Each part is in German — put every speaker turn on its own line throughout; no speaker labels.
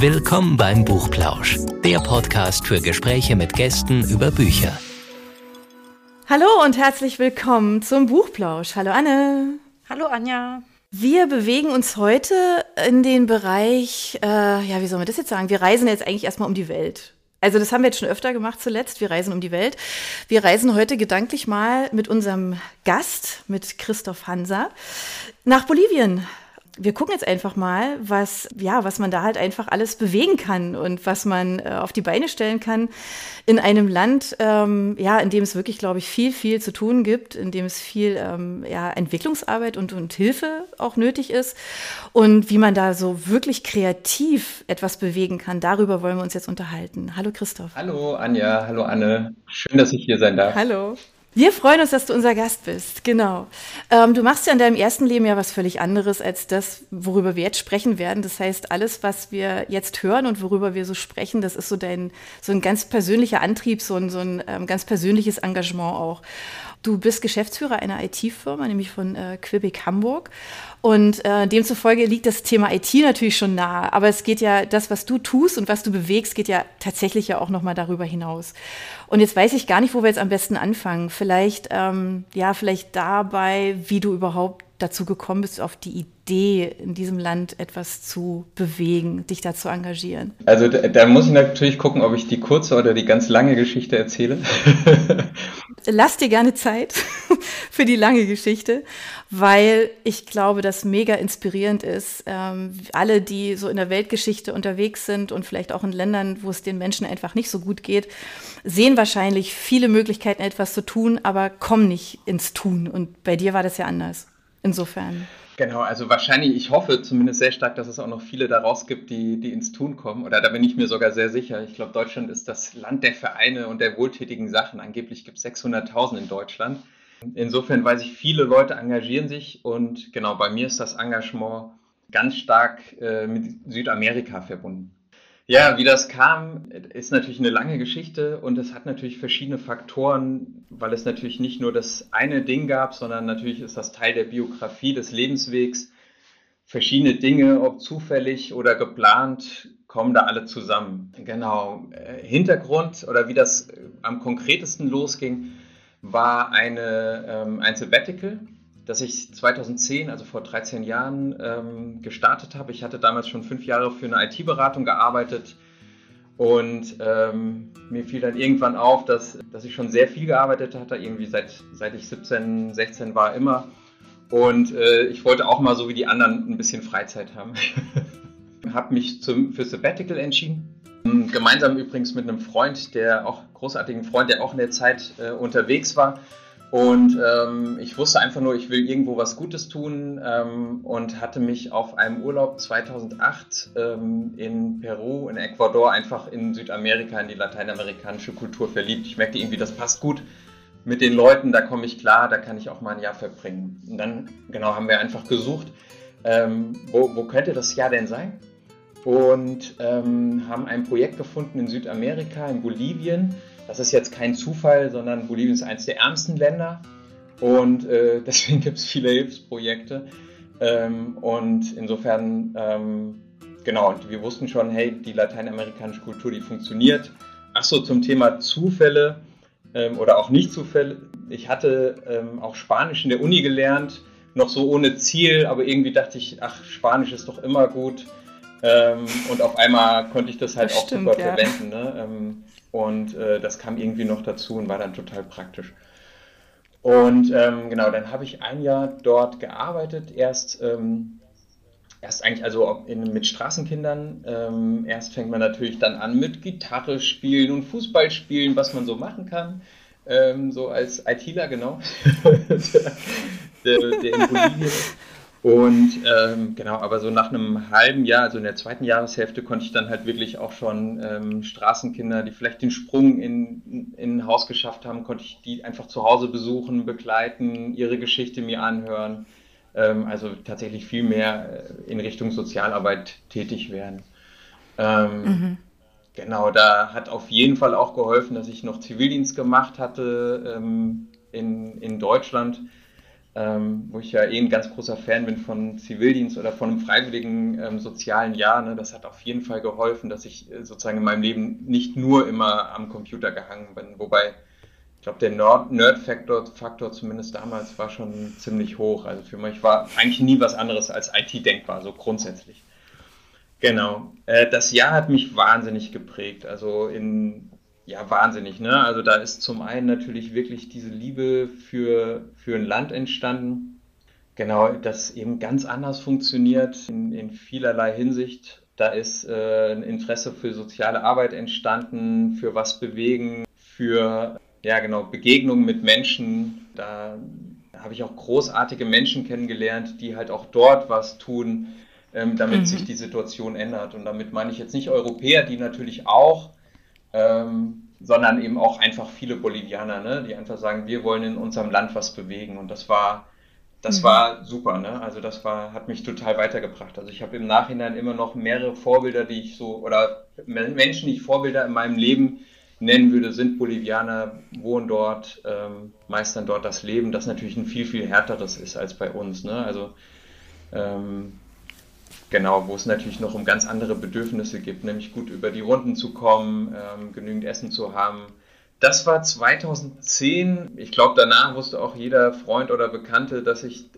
Willkommen beim Buchplausch, der Podcast für Gespräche mit Gästen über Bücher.
Hallo und herzlich willkommen zum Buchplausch. Hallo Anne.
Hallo Anja.
Wir bewegen uns heute in den Bereich, äh, ja, wie soll man das jetzt sagen? Wir reisen jetzt eigentlich erstmal um die Welt. Also das haben wir jetzt schon öfter gemacht zuletzt. Wir reisen um die Welt. Wir reisen heute gedanklich mal mit unserem Gast, mit Christoph Hanser, nach Bolivien wir gucken jetzt einfach mal, was, ja, was man da halt einfach alles bewegen kann und was man äh, auf die Beine stellen kann in einem Land, ähm, ja, in dem es wirklich, glaube ich, viel, viel zu tun gibt, in dem es viel ähm, ja, Entwicklungsarbeit und, und Hilfe auch nötig ist und wie man da so wirklich kreativ etwas bewegen kann. Darüber wollen wir uns jetzt unterhalten. Hallo Christoph.
Hallo Anja, hallo Anne. Schön, dass ich hier sein darf.
Hallo. Wir freuen uns, dass du unser Gast bist, genau. Ähm, du machst ja in deinem ersten Leben ja was völlig anderes als das, worüber wir jetzt sprechen werden. Das heißt, alles, was wir jetzt hören und worüber wir so sprechen, das ist so dein, so ein ganz persönlicher Antrieb, so ein, so ein ähm, ganz persönliches Engagement auch. Du bist Geschäftsführer einer IT-Firma, nämlich von äh, Quebec Hamburg. Und äh, demzufolge liegt das Thema IT natürlich schon nahe. Aber es geht ja, das, was du tust und was du bewegst, geht ja tatsächlich ja auch nochmal darüber hinaus. Und jetzt weiß ich gar nicht, wo wir jetzt am besten anfangen. Vielleicht, ähm, ja, vielleicht dabei, wie du überhaupt dazu gekommen bist, auf die Idee, in diesem Land etwas zu bewegen, dich da zu engagieren?
Also da, da, muss ich natürlich gucken, ob ich die kurze oder die ganz lange Geschichte erzähle.
Lass dir gerne Zeit für die lange Geschichte, weil ich glaube, dass mega inspirierend ist. Ähm, alle, die so in der Weltgeschichte unterwegs sind und vielleicht auch in Ländern, wo es den Menschen einfach nicht so gut geht, sehen wahrscheinlich viele Möglichkeiten, etwas zu tun, aber kommen nicht ins Tun. Und bei dir war das ja anders. Insofern.
Genau, also wahrscheinlich, ich hoffe zumindest sehr stark, dass es auch noch viele daraus gibt, die, die ins Tun kommen. Oder da bin ich mir sogar sehr sicher. Ich glaube, Deutschland ist das Land der Vereine und der wohltätigen Sachen. Angeblich gibt es 600.000 in Deutschland. Insofern weiß ich, viele Leute engagieren sich und genau, bei mir ist das Engagement ganz stark äh, mit Südamerika verbunden. Ja, wie das kam, ist natürlich eine lange Geschichte und es hat natürlich verschiedene Faktoren, weil es natürlich nicht nur das eine Ding gab, sondern natürlich ist das Teil der Biografie, des Lebenswegs. Verschiedene Dinge, ob zufällig oder geplant, kommen da alle zusammen. Genau. Äh, Hintergrund oder wie das äh, am konkretesten losging, war eine, ähm, ein Sabbatical das ich 2010, also vor 13 Jahren, ähm, gestartet habe. Ich hatte damals schon fünf Jahre für eine IT-Beratung gearbeitet und ähm, mir fiel dann irgendwann auf, dass, dass ich schon sehr viel gearbeitet hatte, irgendwie seit, seit ich 17, 16 war immer. Und äh, ich wollte auch mal so wie die anderen ein bisschen Freizeit haben. habe mich zum, für Sabbatical entschieden. Gemeinsam übrigens mit einem Freund, der auch großartigen Freund, der auch in der Zeit äh, unterwegs war. Und ähm, ich wusste einfach nur, ich will irgendwo was Gutes tun ähm, und hatte mich auf einem Urlaub 2008 ähm, in Peru, in Ecuador, einfach in Südamerika, in die lateinamerikanische Kultur verliebt. Ich merkte irgendwie, das passt gut mit den Leuten, da komme ich klar, da kann ich auch mal ein Jahr verbringen. Und dann, genau, haben wir einfach gesucht, ähm, wo, wo könnte das Jahr denn sein? Und ähm, haben ein Projekt gefunden in Südamerika, in Bolivien das ist jetzt kein Zufall, sondern Bolivien ist eines der ärmsten Länder und äh, deswegen gibt es viele Hilfsprojekte. Ähm, und insofern, ähm, genau, und wir wussten schon, hey, die lateinamerikanische Kultur, die funktioniert. Achso, zum Thema Zufälle ähm, oder auch Nicht-Zufälle. Ich hatte ähm, auch Spanisch in der Uni gelernt, noch so ohne Ziel, aber irgendwie dachte ich, ach, Spanisch ist doch immer gut. Ähm, und auf einmal konnte ich das halt das auch stimmt, super ja. verwenden. Ne? Und äh, das kam irgendwie noch dazu und war dann total praktisch. Und ähm, genau, dann habe ich ein Jahr dort gearbeitet. Erst, ähm, erst eigentlich also in, mit Straßenkindern. Ähm, erst fängt man natürlich dann an mit Gitarre spielen und Fußball spielen, was man so machen kann. Ähm, so als ITler, genau. der, der in Bolivien und ähm, genau, aber so nach einem halben Jahr, also in der zweiten Jahreshälfte, konnte ich dann halt wirklich auch schon ähm, Straßenkinder, die vielleicht den Sprung in, in ein Haus geschafft haben, konnte ich die einfach zu Hause besuchen, begleiten, ihre Geschichte mir anhören. Ähm, also tatsächlich viel mehr äh, in Richtung Sozialarbeit tätig werden. Ähm, mhm. Genau, da hat auf jeden Fall auch geholfen, dass ich noch Zivildienst gemacht hatte ähm, in, in Deutschland ähm, wo ich ja eh ein ganz großer Fan bin von Zivildienst oder von einem freiwilligen ähm, sozialen Jahr. Ne? Das hat auf jeden Fall geholfen, dass ich äh, sozusagen in meinem Leben nicht nur immer am Computer gehangen bin. Wobei, ich glaube, der Nerd-Faktor Faktor zumindest damals war schon ziemlich hoch. Also für mich war eigentlich nie was anderes als IT denkbar, so grundsätzlich. Genau. Äh, das Jahr hat mich wahnsinnig geprägt. Also in ja, wahnsinnig, ne? Also da ist zum einen natürlich wirklich diese Liebe für, für ein Land entstanden. Genau, das eben ganz anders funktioniert in, in vielerlei Hinsicht. Da ist äh, ein Interesse für soziale Arbeit entstanden, für was bewegen, für ja genau Begegnungen mit Menschen. Da habe ich auch großartige Menschen kennengelernt, die halt auch dort was tun, ähm, damit mhm. sich die Situation ändert. Und damit meine ich jetzt nicht Europäer, die natürlich auch ähm, sondern eben auch einfach viele Bolivianer, ne, die einfach sagen, wir wollen in unserem Land was bewegen. Und das war, das mhm. war super, ne? Also das war, hat mich total weitergebracht. Also ich habe im Nachhinein immer noch mehrere Vorbilder, die ich so, oder Menschen, die ich Vorbilder in meinem Leben nennen würde, sind Bolivianer, wohnen dort, ähm, meistern dort das Leben, das natürlich ein viel, viel härteres ist als bei uns. Ne? Also ähm, Genau, wo es natürlich noch um ganz andere Bedürfnisse gibt, nämlich gut über die Runden zu kommen, ähm, genügend Essen zu haben. Das war 2010. Ich glaube, danach wusste auch jeder Freund oder Bekannte, dass, ich,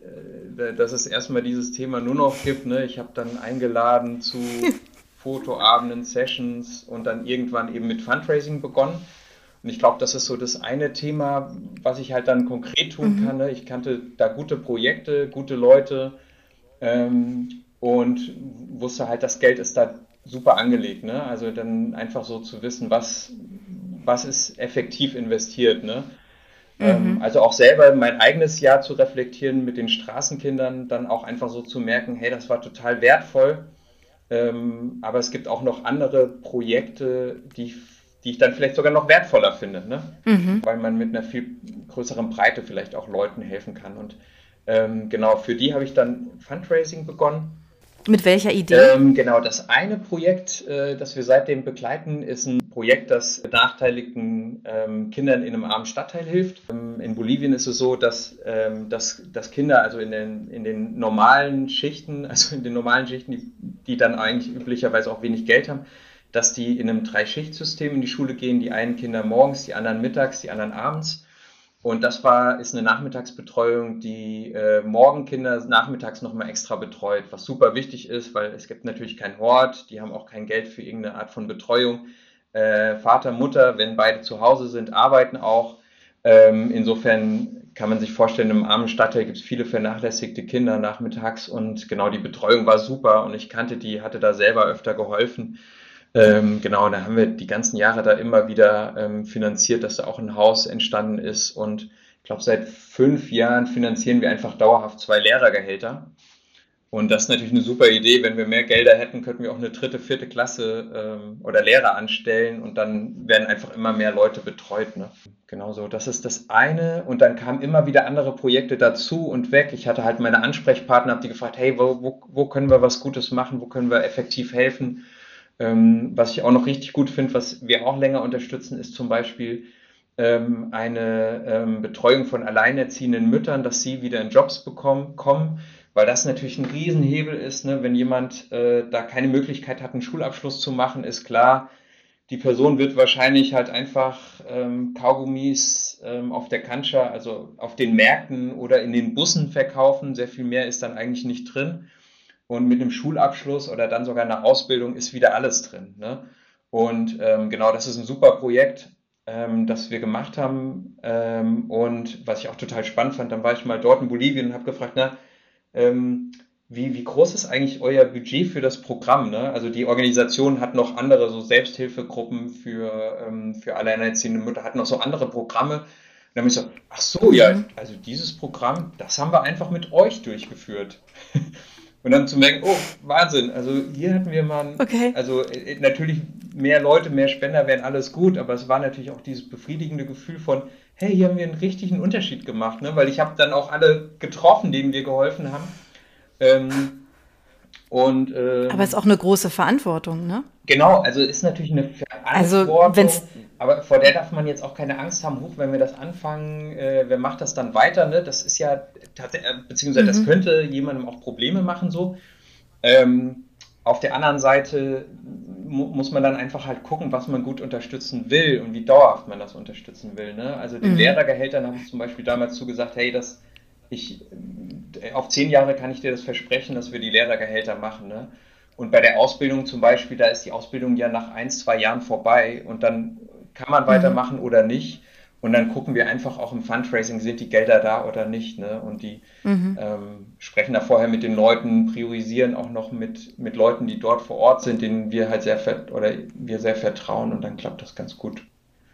äh, dass es erstmal dieses Thema nur noch gibt. Ne? Ich habe dann eingeladen zu Fotoabenden, Sessions und dann irgendwann eben mit Fundraising begonnen. Und ich glaube, das ist so das eine Thema, was ich halt dann konkret tun mhm. kann. Ne? Ich kannte da gute Projekte, gute Leute. Ähm, und wusste halt, das Geld ist da super angelegt. Ne? Also dann einfach so zu wissen, was, was ist effektiv investiert. Ne? Ähm, mhm. also auch selber mein eigenes Jahr zu reflektieren mit den Straßenkindern, dann auch einfach so zu merken, hey, das war total wertvoll. Ähm, aber es gibt auch noch andere Projekte, die, die ich dann vielleicht sogar noch wertvoller finde, ne? Mhm. weil man mit einer viel größeren Breite vielleicht auch Leuten helfen kann. Und ähm, genau, für die habe ich dann Fundraising begonnen
mit welcher Idee?
Ähm, genau, das eine Projekt, äh, das wir seitdem begleiten, ist ein Projekt, das benachteiligten ähm, Kindern in einem armen Stadtteil hilft. Ähm, in Bolivien ist es so, dass, ähm, dass, dass Kinder also in den, in den normalen Schichten, also in den normalen Schichten, die, die dann eigentlich üblicherweise auch wenig Geld haben, dass die in einem Drei-Schicht-System in die Schule gehen, die einen Kinder morgens, die anderen mittags, die anderen abends. Und das war, ist eine Nachmittagsbetreuung, die äh, Morgenkinder nachmittags nochmal extra betreut, was super wichtig ist, weil es gibt natürlich keinen Hort, die haben auch kein Geld für irgendeine Art von Betreuung. Äh, Vater, Mutter, wenn beide zu Hause sind, arbeiten auch. Ähm, insofern kann man sich vorstellen, im armen Stadtteil gibt es viele vernachlässigte Kinder nachmittags und genau die Betreuung war super und ich kannte die, hatte da selber öfter geholfen. Ähm, genau, da haben wir die ganzen Jahre da immer wieder ähm, finanziert, dass da auch ein Haus entstanden ist. Und ich glaube, seit fünf Jahren finanzieren wir einfach dauerhaft zwei Lehrergehälter. Und das ist natürlich eine super Idee. Wenn wir mehr Gelder hätten, könnten wir auch eine dritte, vierte Klasse ähm, oder Lehrer anstellen und dann werden einfach immer mehr Leute betreut. Ne? Genau so, das ist das eine. Und dann kamen immer wieder andere Projekte dazu und weg. Ich hatte halt meine Ansprechpartner, habe die gefragt, hey, wo, wo, wo können wir was Gutes machen, wo können wir effektiv helfen? Ähm, was ich auch noch richtig gut finde, was wir auch länger unterstützen, ist zum Beispiel ähm, eine ähm, Betreuung von alleinerziehenden Müttern, dass sie wieder in Jobs bekommen, kommen, weil das natürlich ein Riesenhebel ist. Ne? Wenn jemand äh, da keine Möglichkeit hat, einen Schulabschluss zu machen, ist klar, die Person wird wahrscheinlich halt einfach ähm, Kaugummis ähm, auf der Kancha, also auf den Märkten oder in den Bussen verkaufen. Sehr viel mehr ist dann eigentlich nicht drin. Und mit einem Schulabschluss oder dann sogar einer Ausbildung ist wieder alles drin. Ne? Und ähm, genau, das ist ein super Projekt, ähm, das wir gemacht haben. Ähm, und was ich auch total spannend fand, dann war ich mal dort in Bolivien und habe gefragt, na, ähm, wie, wie groß ist eigentlich euer Budget für das Programm? Ne? Also die Organisation hat noch andere, so Selbsthilfegruppen für, ähm, für alleinerziehende Mütter, hat noch so andere Programme. Und dann habe ich so, ach so, ja, mhm. also dieses Programm, das haben wir einfach mit euch durchgeführt. Und dann zu merken, oh, Wahnsinn, also hier hatten wir mal, okay. also äh, natürlich mehr Leute, mehr Spender wären alles gut, aber es war natürlich auch dieses befriedigende Gefühl von, hey, hier haben wir einen richtigen Unterschied gemacht, ne? weil ich habe dann auch alle getroffen, denen wir geholfen haben. Ähm, und,
ähm, aber es ist auch eine große Verantwortung, ne?
Genau, also ist natürlich eine
Verantwortung. Also,
aber vor der darf man jetzt auch keine Angst haben, hoch, wenn wir das anfangen, äh, wer macht das dann weiter? Ne? Das ist ja, äh, beziehungsweise mhm. das könnte jemandem auch Probleme machen so. Ähm, auf der anderen Seite mu muss man dann einfach halt gucken, was man gut unterstützen will und wie dauerhaft man das unterstützen will. Ne? Also den mhm. Lehrergehältern habe ich zum Beispiel damals zugesagt, hey, das, ich, äh, auf zehn Jahre kann ich dir das versprechen, dass wir die Lehrergehälter machen. Ne? Und bei der Ausbildung zum Beispiel, da ist die Ausbildung ja nach ein, zwei Jahren vorbei und dann kann man weitermachen mhm. oder nicht. Und dann gucken wir einfach auch im Fundraising, sind die Gelder da oder nicht. Ne? Und die mhm. ähm, sprechen da vorher mit den Leuten, priorisieren auch noch mit, mit Leuten, die dort vor Ort sind, denen wir halt sehr oder wir sehr vertrauen und dann klappt das ganz gut.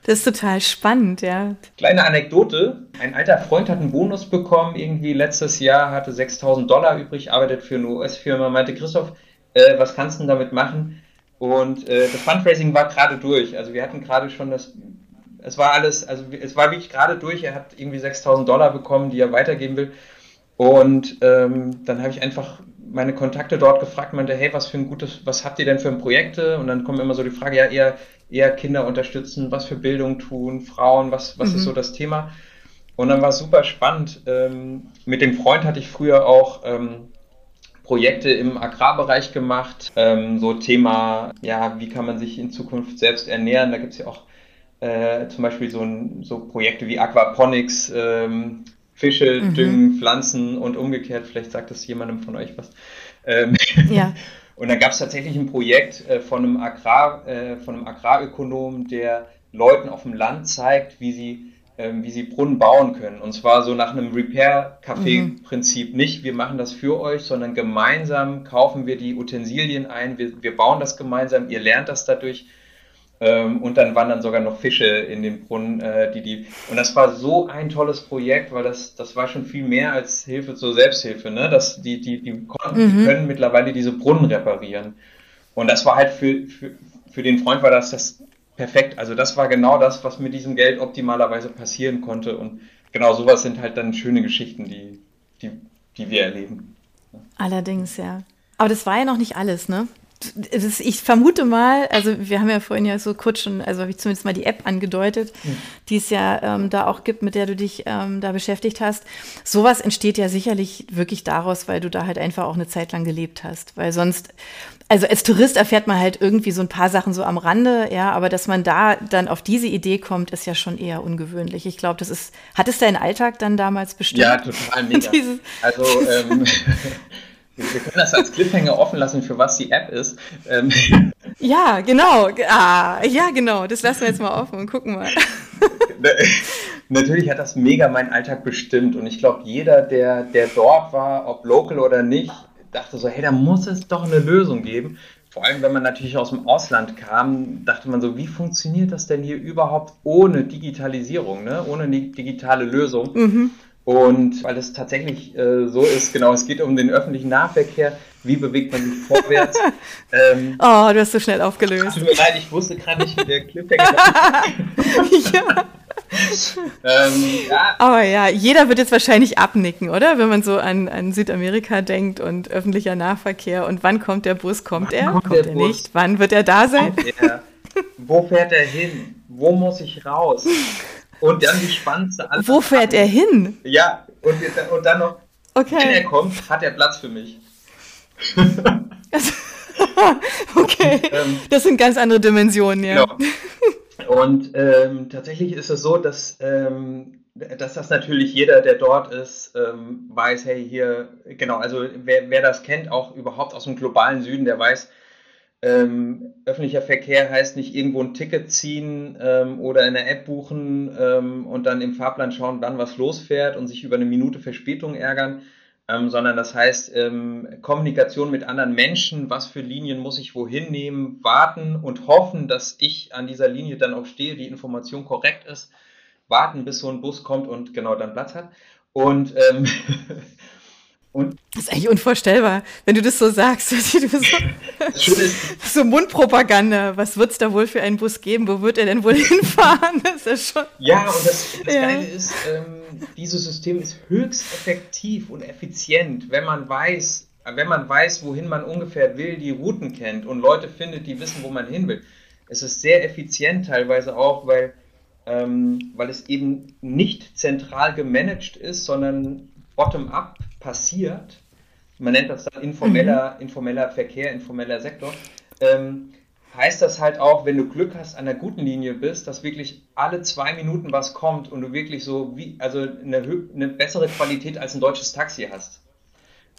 Das ist total spannend, ja.
Kleine Anekdote. Ein alter Freund hat einen Bonus bekommen, irgendwie letztes Jahr, hatte 6000 Dollar übrig, arbeitet für eine US-Firma, meinte Christoph, äh, was kannst du denn damit machen? Und äh, das Fundraising war gerade durch. Also wir hatten gerade schon das, es war alles, also es war wirklich gerade durch. Er hat irgendwie 6000 Dollar bekommen, die er weitergeben will. Und ähm, dann habe ich einfach meine Kontakte dort gefragt, meinte, hey, was für ein gutes, was habt ihr denn für Projekte? Und dann kommt immer so die Frage, ja, eher, eher Kinder unterstützen, was für Bildung tun, Frauen, was, was mhm. ist so das Thema? Und dann war es super spannend. Ähm, mit dem Freund hatte ich früher auch ähm, Projekte im Agrarbereich gemacht. Ähm, so Thema, ja, wie kann man sich in Zukunft selbst ernähren? Da gibt es ja auch äh, zum Beispiel so, ein, so, Projekte wie Aquaponics, ähm, Fische mhm. düngen, Pflanzen und umgekehrt. Vielleicht sagt das jemandem von euch was. Ähm, ja. Und dann gab es tatsächlich ein Projekt äh, von, einem Agrar, äh, von einem Agrarökonom, der Leuten auf dem Land zeigt, wie sie ähm, wie sie Brunnen bauen können. Und zwar so nach einem Repair-Café-Prinzip. Mhm. Nicht, wir machen das für euch, sondern gemeinsam kaufen wir die Utensilien ein, wir, wir bauen das gemeinsam, ihr lernt das dadurch. Ähm, und dann waren dann sogar noch Fische in den Brunnen, äh, die die. Und das war so ein tolles Projekt, weil das, das war schon viel mehr als Hilfe zur Selbsthilfe. Ne? Das, die, die, die, konnten, mhm. die können mittlerweile diese Brunnen reparieren. Und das war halt für, für, für den Freund war das das perfekt. Also das war genau das, was mit diesem Geld optimalerweise passieren konnte. Und genau sowas sind halt dann schöne Geschichten, die, die, die wir erleben.
Allerdings, ja. Aber das war ja noch nicht alles, ne? Das, ich vermute mal, also wir haben ja vorhin ja so kurz schon, also habe ich zumindest mal die App angedeutet, mhm. die es ja ähm, da auch gibt, mit der du dich ähm, da beschäftigt hast. Sowas entsteht ja sicherlich wirklich daraus, weil du da halt einfach auch eine Zeit lang gelebt hast. Weil sonst, also als Tourist erfährt man halt irgendwie so ein paar Sachen so am Rande, ja, aber dass man da dann auf diese Idee kommt, ist ja schon eher ungewöhnlich. Ich glaube, das ist, hat es deinen Alltag dann damals bestimmt?
Ja, total mega. also, ähm, wir können das als Cliffhanger offen lassen, für was die App ist. Ähm.
Ja, genau. Ah, ja, genau. Das lassen wir jetzt mal offen und gucken mal.
Natürlich hat das mega meinen Alltag bestimmt und ich glaube, jeder, der, der dort war, ob local oder nicht, dachte so, hey, da muss es doch eine Lösung geben. Vor allem, wenn man natürlich aus dem Ausland kam, dachte man so, wie funktioniert das denn hier überhaupt ohne Digitalisierung, ne? ohne eine digitale Lösung? Mhm. Und weil es tatsächlich äh, so ist, genau, es geht um den öffentlichen Nahverkehr. Wie bewegt man sich vorwärts?
ähm, oh, du hast so schnell aufgelöst.
Tut mir leid, ich wusste gerade nicht, wie der Cliffhanger ja.
Ähm, ja. Aber ja, jeder wird jetzt wahrscheinlich abnicken, oder? Wenn man so an, an Südamerika denkt und öffentlicher Nahverkehr. Und wann kommt der Bus? Kommt wann er? Kommt, kommt er Bus? nicht? Wann wird er da sein?
Wo fährt er hin? Wo muss ich raus? Und dann die spannendste
Antwort. Wo fährt er hin?
Ja, und, und dann noch, okay. wenn er kommt, hat er Platz für mich.
okay, ähm, das sind ganz andere Dimensionen, ja. Genau.
Und ähm, tatsächlich ist es so, dass, ähm, dass das natürlich jeder, der dort ist, ähm, weiß, hey, hier, genau, also wer, wer das kennt, auch überhaupt aus dem globalen Süden, der weiß, ähm, öffentlicher Verkehr heißt nicht irgendwo ein Ticket ziehen ähm, oder in der App buchen ähm, und dann im Fahrplan schauen, wann was losfährt und sich über eine Minute Verspätung ärgern, ähm, sondern das heißt ähm, Kommunikation mit anderen Menschen, was für Linien muss ich wohin nehmen, warten und hoffen, dass ich an dieser Linie dann auch stehe, die Information korrekt ist, warten, bis so ein Bus kommt und genau dann Platz hat. Und ähm,
Und das ist eigentlich unvorstellbar, wenn du das so sagst. so, so Mundpropaganda. Was wird es da wohl für einen Bus geben? Wo wird er denn wohl hinfahren?
Das ist schon. Ja, und das, das ja. Geile ist, ähm, dieses System ist höchst effektiv und effizient, wenn man weiß, wenn man weiß, wohin man ungefähr will, die Routen kennt und Leute findet, die wissen, wo man hin will. Es ist sehr effizient teilweise auch, weil, ähm, weil es eben nicht zentral gemanagt ist, sondern bottom-up passiert. Man nennt das dann informeller, mhm. informeller Verkehr, informeller Sektor. Ähm, heißt das halt auch, wenn du Glück hast, an der guten Linie bist, dass wirklich alle zwei Minuten was kommt und du wirklich so wie, also eine, eine bessere Qualität als ein deutsches Taxi hast.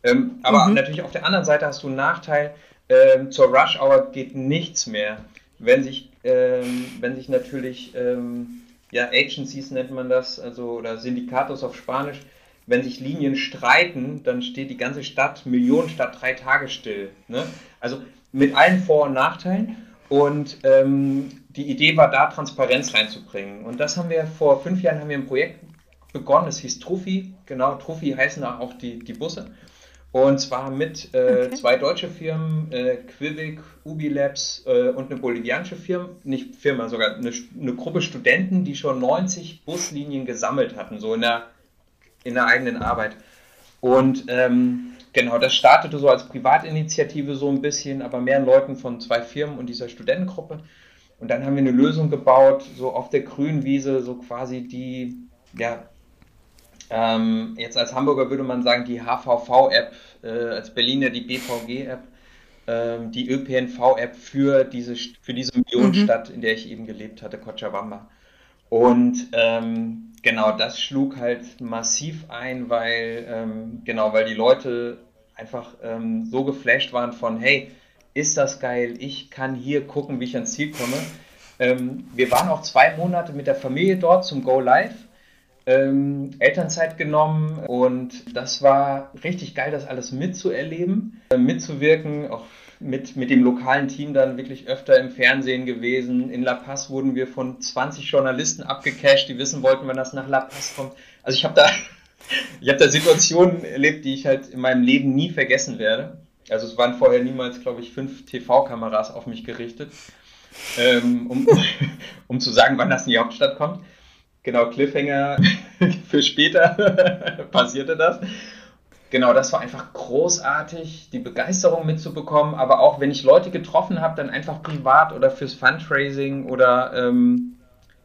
Ähm, aber mhm. natürlich auf der anderen Seite hast du einen Nachteil, ähm, zur Rush Hour geht nichts mehr. Wenn sich, ähm, wenn sich natürlich, ähm, ja, Agencies nennt man das, also, oder Syndikatos auf Spanisch, wenn sich Linien streiten, dann steht die ganze Stadt, Millionenstadt, drei Tage still. Ne? Also mit allen Vor- und Nachteilen. Und ähm, die Idee war da, Transparenz reinzubringen. Und das haben wir vor fünf Jahren haben wir ein Projekt begonnen, das hieß Trophy. Genau, Trophy heißen auch die, die Busse. Und zwar mit äh, okay. zwei deutsche Firmen, äh, Quivik, Ubilabs äh, und eine bolivianische Firma, nicht Firma, sogar eine, eine, Gruppe Studenten, die schon 90 Buslinien gesammelt hatten, so in der, in der eigenen Arbeit. Und ähm, genau, das startete so als Privatinitiative so ein bisschen, aber mehr Leuten von zwei Firmen und dieser Studentengruppe. Und dann haben wir eine Lösung gebaut, so auf der grünen Wiese, so quasi die, ja, ähm, jetzt als Hamburger würde man sagen, die HVV-App, äh, als Berliner die BVG-App, ähm, die ÖPNV-App für diese, für diese Millionenstadt, mhm. in der ich eben gelebt hatte, Cochabamba. Und ähm, genau, das schlug halt massiv ein, weil, ähm, genau, weil die Leute einfach ähm, so geflasht waren von, hey, ist das geil, ich kann hier gucken, wie ich ans Ziel komme. Ähm, wir waren auch zwei Monate mit der Familie dort zum Go Live ähm, Elternzeit genommen und das war richtig geil, das alles mitzuerleben, äh, mitzuwirken, auch mit, mit dem lokalen Team dann wirklich öfter im Fernsehen gewesen. In La Paz wurden wir von 20 Journalisten abgecasht, die wissen wollten, wann das nach La Paz kommt. Also ich habe da, ich da Situationen erlebt, die ich halt in meinem Leben nie vergessen werde. Also es waren vorher niemals, glaube ich, fünf TV-Kameras auf mich gerichtet, ähm, um, um zu sagen, wann das in die Hauptstadt kommt. Genau, Cliffhanger für später passierte das. Genau, das war einfach großartig, die Begeisterung mitzubekommen, aber auch wenn ich Leute getroffen habe, dann einfach privat oder fürs Fundraising oder ähm,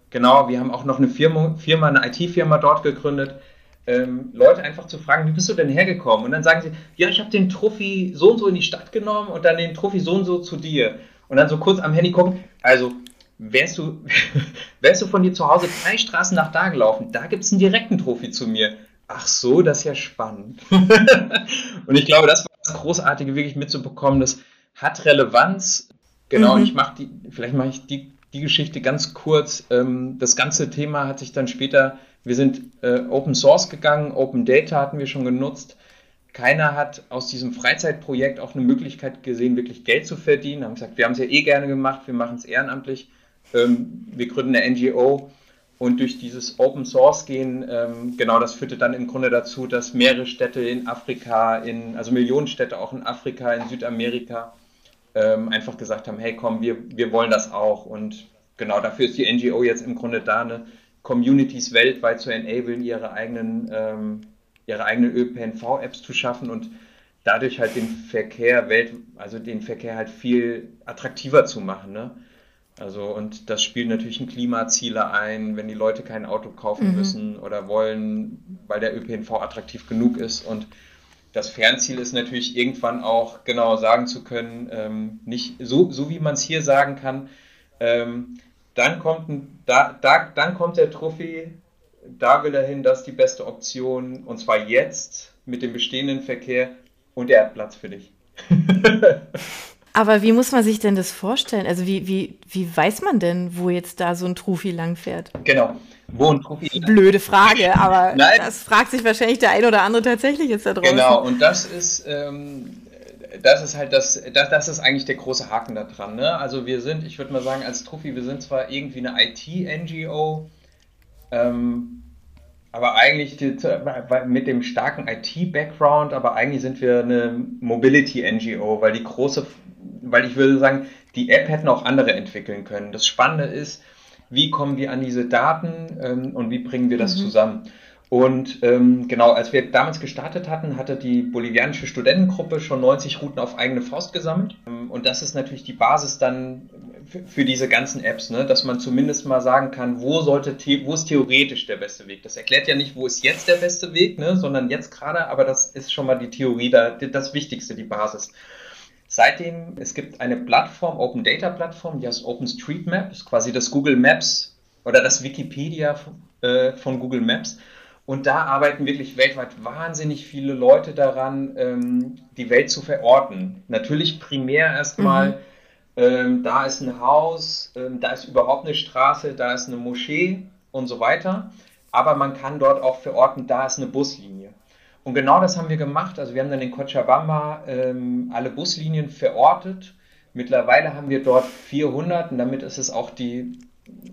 genau, wir haben auch noch eine Firma, Firma eine IT-Firma dort gegründet, ähm, Leute einfach zu fragen, wie bist du denn hergekommen? Und dann sagen sie, ja, ich habe den Trophy so und so in die Stadt genommen und dann den Trophy so und so zu dir. Und dann so kurz am Handy gucken, also wärst du, wärst du von dir zu Hause drei Straßen nach da gelaufen, da gibt es einen direkten Trophy zu mir. Ach so, das ist ja spannend. und ich glaube, das war das Großartige, wirklich mitzubekommen. Das hat Relevanz. Genau, mhm. ich mache die, vielleicht mache ich die, die Geschichte ganz kurz. Ähm, das ganze Thema hat sich dann später, wir sind äh, Open Source gegangen, Open Data hatten wir schon genutzt. Keiner hat aus diesem Freizeitprojekt auch eine Möglichkeit gesehen, wirklich Geld zu verdienen. Haben gesagt, wir haben es ja eh gerne gemacht, wir machen es ehrenamtlich. Ähm, wir gründen eine NGO und durch dieses Open Source gehen, ähm, genau das führte dann im Grunde dazu, dass mehrere Städte in Afrika, in, also Millionen Städte auch in Afrika, in Südamerika, ähm, einfach gesagt haben, hey komm, wir, wir wollen das auch. Und genau dafür ist die NGO jetzt im Grunde da, eine Communities weltweit zu enablen, ihre eigenen, ähm, ihre eigenen ÖPNV-Apps zu schaffen und dadurch halt den Verkehr Welt, also den Verkehr halt viel attraktiver zu machen. Ne? Also, und das spielt natürlich in Klimaziele ein, wenn die Leute kein Auto kaufen mhm. müssen oder wollen, weil der ÖPNV attraktiv genug ist. Und das Fernziel ist natürlich irgendwann auch genau sagen zu können, ähm, nicht so, so wie man es hier sagen kann, ähm, dann kommt da, da, dann kommt der Trophy, da will er hin, das ist die beste Option, und zwar jetzt mit dem bestehenden Verkehr und er hat Platz für dich.
Aber wie muss man sich denn das vorstellen? Also wie, wie, wie weiß man denn, wo jetzt da so ein Trufi langfährt?
Genau, wo ein Trufi
Blöde Frage, aber das fragt sich wahrscheinlich der ein oder andere tatsächlich jetzt da draußen.
Genau, und das ist, ähm, das ist halt das, das, das ist eigentlich der große Haken da dran. Ne? Also wir sind, ich würde mal sagen, als Trufi, wir sind zwar irgendwie eine IT-NGO, ähm, aber eigentlich die, mit dem starken IT-Background, aber eigentlich sind wir eine Mobility-NGO, weil die große weil ich würde sagen, die App hätten auch andere entwickeln können. Das Spannende ist, wie kommen wir an diese Daten ähm, und wie bringen wir das mhm. zusammen? Und ähm, genau, als wir damals gestartet hatten, hatte die bolivianische Studentengruppe schon 90 Routen auf eigene Faust gesammelt. Ähm, und das ist natürlich die Basis dann, für, für diese ganzen Apps, ne? dass man zumindest mal sagen kann, wo sollte, wo ist theoretisch der beste Weg. Das erklärt ja nicht, wo ist jetzt der beste Weg, ne? sondern jetzt gerade, aber das ist schon mal die Theorie, da, das Wichtigste, die Basis. Seitdem, es gibt eine Plattform, Open Data Plattform, die heißt OpenStreetMap, ist quasi das Google Maps oder das Wikipedia äh, von Google Maps. Und da arbeiten wirklich weltweit wahnsinnig viele Leute daran, ähm, die Welt zu verorten. Natürlich primär erstmal, mhm. ähm, da ist ein Haus, ähm, da ist überhaupt eine Straße, da ist eine Moschee und so weiter. Aber man kann dort auch verorten, da ist eine Buslinie. Und genau das haben wir gemacht. Also wir haben dann in Cochabamba ähm, alle Buslinien verortet. Mittlerweile haben wir dort 400 und damit ist es auch die,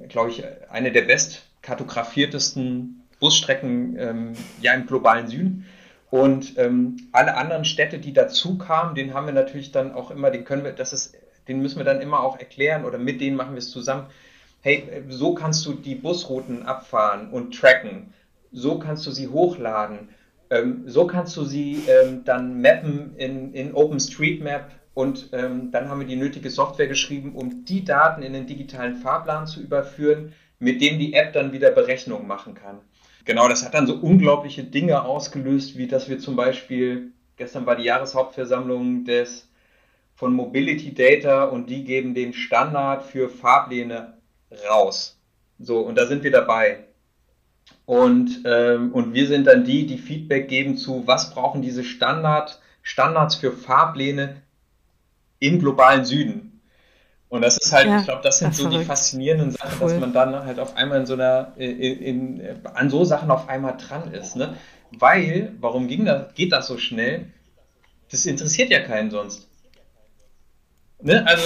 glaube ich, eine der best kartografiertesten Busstrecken ähm, ja im globalen Süden. Und ähm, alle anderen Städte, die dazu kamen, den haben wir natürlich dann auch immer, den können wir, das ist, den müssen wir dann immer auch erklären oder mit denen machen wir es zusammen. Hey, so kannst du die Busrouten abfahren und tracken. So kannst du sie hochladen. Ähm, so kannst du sie ähm, dann mappen in, in OpenStreetMap und ähm, dann haben wir die nötige Software geschrieben, um die Daten in den digitalen Fahrplan zu überführen, mit dem die App dann wieder Berechnungen machen kann. Genau, das hat dann so unglaubliche Dinge ausgelöst, wie dass wir zum Beispiel, gestern war die Jahreshauptversammlung des von Mobility Data und die geben den Standard für Fahrpläne raus. So, und da sind wir dabei. Und, ähm, und wir sind dann die, die Feedback geben zu, was brauchen diese Standard, Standards für Fahrpläne im globalen Süden. Und das ist halt, ja, ich glaube, das sind so verrückt. die faszinierenden Sachen, cool. dass man dann halt auf einmal in so einer, in, in, an so Sachen auf einmal dran ist. Ne? Weil, warum ging das, geht das so schnell? Das interessiert ja keinen sonst. Ne? Also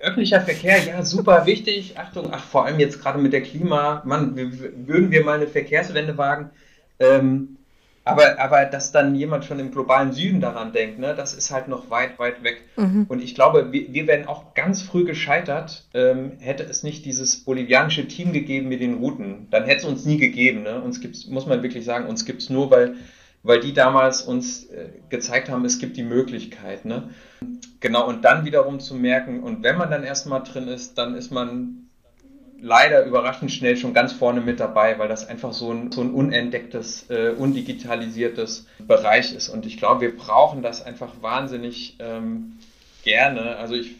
öffentlicher Verkehr, ja, super wichtig. Achtung, ach, vor allem jetzt gerade mit der Klima, Mann, würden wir mal eine Verkehrswende wagen. Ähm, aber, aber dass dann jemand schon im globalen Süden daran denkt, ne, das ist halt noch weit, weit weg. Mhm. Und ich glaube, wir, wir wären auch ganz früh gescheitert, ähm, hätte es nicht dieses bolivianische Team gegeben mit den Routen. Dann hätte es uns nie gegeben. Ne? Uns gibt's, muss man wirklich sagen, uns gibt es nur, weil, weil die damals uns äh, gezeigt haben, es gibt die Möglichkeit. Ne? Genau, und dann wiederum zu merken, und wenn man dann erstmal drin ist, dann ist man leider überraschend schnell schon ganz vorne mit dabei, weil das einfach so ein, so ein unentdecktes, äh, undigitalisiertes Bereich ist. Und ich glaube, wir brauchen das einfach wahnsinnig ähm, gerne. Also ich,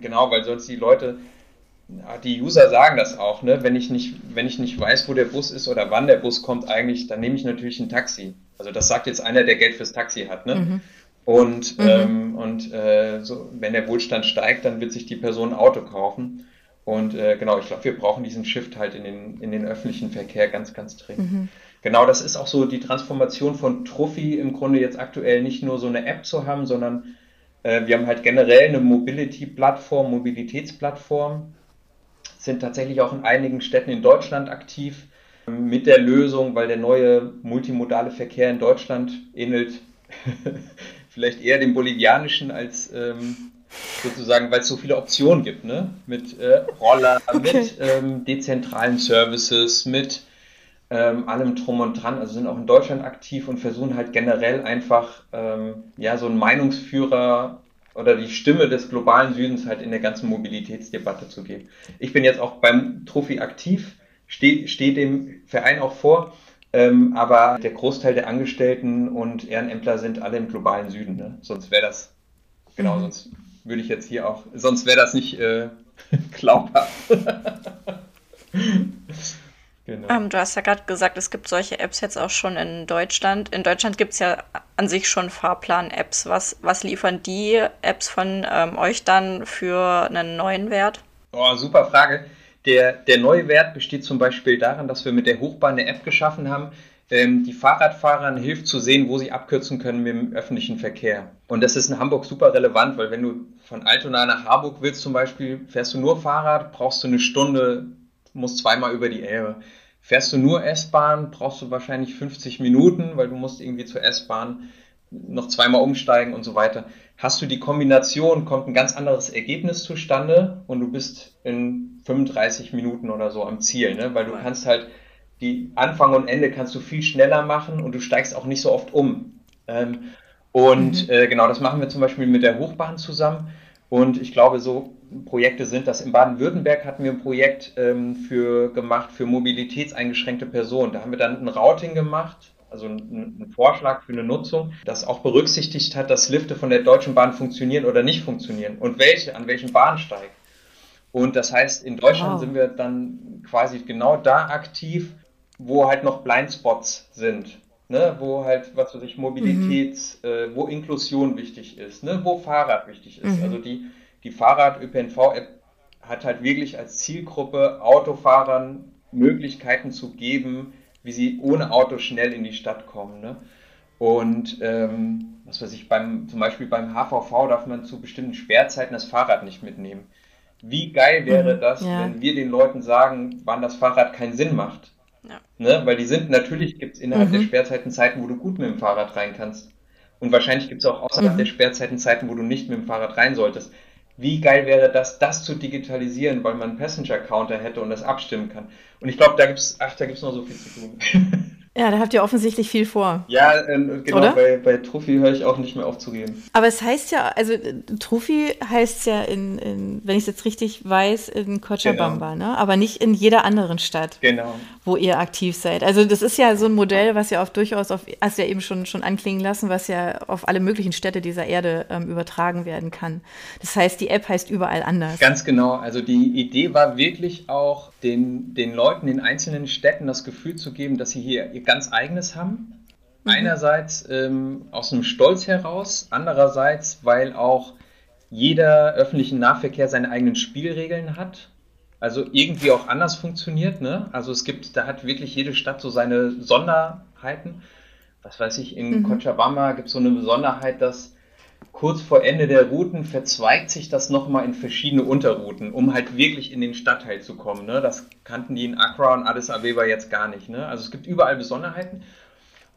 genau, weil sonst die Leute, die User sagen das auch, ne? wenn, ich nicht, wenn ich nicht weiß, wo der Bus ist oder wann der Bus kommt, eigentlich, dann nehme ich natürlich ein Taxi. Also das sagt jetzt einer, der Geld fürs Taxi hat. Ne? Mhm. Und, mhm. ähm, und äh, so, wenn der Wohlstand steigt, dann wird sich die Person ein Auto kaufen. Und äh, genau, ich glaube, wir brauchen diesen Shift halt in den, in den öffentlichen Verkehr ganz, ganz dringend. Mhm. Genau, das ist auch so die Transformation von Trophy im Grunde jetzt aktuell nicht nur so eine App zu haben, sondern äh, wir haben halt generell eine Mobility-Plattform, Mobilitätsplattform, sind tatsächlich auch in einigen Städten in Deutschland aktiv mit der Lösung, weil der neue multimodale Verkehr in Deutschland ähnelt vielleicht eher dem bolivianischen als ähm, sozusagen, weil es so viele Optionen gibt, ne? Mit äh, Roller, okay. mit ähm, dezentralen Services, mit ähm, allem drum und dran. Also sind auch in Deutschland aktiv und versuchen halt generell einfach ähm, ja so einen Meinungsführer oder die Stimme des globalen Südens halt in der ganzen Mobilitätsdebatte zu geben. Ich bin jetzt auch beim Trophy aktiv, stehe steh dem Verein auch vor. Ähm, aber der Großteil der Angestellten und Ehrenämtler sind alle im globalen Süden. Ne? Sonst wäre das, genau, mhm. sonst würde ich jetzt hier auch, sonst wäre das nicht äh, glaubhaft.
genau. Ähm, du hast ja gerade gesagt, es gibt solche Apps jetzt auch schon in Deutschland. In Deutschland gibt es ja an sich schon Fahrplan-Apps. Was, was liefern die Apps von ähm, euch dann für einen neuen Wert?
Oh, super Frage. Der, der neue Wert besteht zum Beispiel darin, dass wir mit der Hochbahn eine App geschaffen haben, ähm, die Fahrradfahrern hilft zu sehen, wo sie abkürzen können mit dem öffentlichen Verkehr. Und das ist in Hamburg super relevant, weil wenn du von Altona nach Harburg willst zum Beispiel, fährst du nur Fahrrad, brauchst du eine Stunde, musst zweimal über die Elbe. Fährst du nur S-Bahn, brauchst du wahrscheinlich 50 Minuten, weil du musst irgendwie zur S-Bahn noch zweimal umsteigen und so weiter. Hast du die Kombination, kommt ein ganz anderes Ergebnis zustande und du bist in 35 Minuten oder so am Ziel, ne? weil du kannst halt die Anfang und Ende kannst du viel schneller machen und du steigst auch nicht so oft um. Ähm, und mhm. äh, genau, das machen wir zum Beispiel mit der Hochbahn zusammen. Und ich glaube, so Projekte sind das. In Baden-Württemberg hatten wir ein Projekt ähm, für, gemacht für mobilitätseingeschränkte Personen. Da haben wir dann ein Routing gemacht, also einen, Vorschlag für eine Nutzung, das auch berücksichtigt hat, dass Lifte von der Deutschen Bahn funktionieren oder nicht funktionieren und welche, an welchem Bahnsteig. Und das heißt, in Deutschland wow. sind wir dann quasi genau da aktiv, wo halt noch Blindspots sind. Ne, wo halt, was weiß ich, Mobilitäts, mhm. äh, wo Inklusion wichtig ist, ne, wo Fahrrad wichtig ist. Mhm. Also die, die Fahrrad-ÖPNV-App hat halt wirklich als Zielgruppe Autofahrern Möglichkeiten zu geben, wie sie ohne Auto schnell in die Stadt kommen. Ne? Und ähm, was weiß ich, beim, zum Beispiel beim HVV darf man zu bestimmten Sperrzeiten das Fahrrad nicht mitnehmen. Wie geil wäre mhm, das, ja. wenn wir den Leuten sagen, wann das Fahrrad keinen Sinn macht? Ja. Ne? Weil die sind, natürlich gibt es innerhalb mhm. der Sperrzeiten Zeiten, wo du gut mit dem Fahrrad rein kannst. Und wahrscheinlich gibt es auch außerhalb mhm. der Sperrzeiten Zeiten, wo du nicht mit dem Fahrrad rein solltest. Wie geil wäre das, das zu digitalisieren, weil man einen Passenger-Counter hätte und das abstimmen kann. Und ich glaube, da gibt's, ach, da gibt's noch so viel zu tun.
Ja, da habt ihr offensichtlich viel vor.
Ja, ähm, genau, bei, bei Trophy höre ich auch nicht mehr auf zu reden.
Aber es heißt ja, also Trophy heißt ja in, in wenn ich es jetzt richtig weiß, in Cochabamba, genau. ne? aber nicht in jeder anderen Stadt,
genau.
wo ihr aktiv seid. Also das ist ja so ein Modell, was ja auf durchaus auf, hast du ja eben schon, schon anklingen lassen, was ja auf alle möglichen Städte dieser Erde ähm, übertragen werden kann. Das heißt, die App heißt überall anders.
Ganz genau. Also die Idee war wirklich auch, den, den Leuten in einzelnen Städten das Gefühl zu geben, dass sie hier ihr ganz eigenes haben. Mhm. Einerseits ähm, aus einem Stolz heraus, andererseits, weil auch jeder öffentliche Nahverkehr seine eigenen Spielregeln hat. Also irgendwie auch anders funktioniert. Ne? Also es gibt, da hat wirklich jede Stadt so seine Sonderheiten. Was weiß ich, in mhm. Cochabamba gibt es so eine Besonderheit, dass kurz vor Ende der Routen verzweigt sich das nochmal in verschiedene Unterrouten, um halt wirklich in den Stadtteil zu kommen. Ne? Das kannten die in Accra und Addis Abeba jetzt gar nicht. Ne? Also es gibt überall Besonderheiten.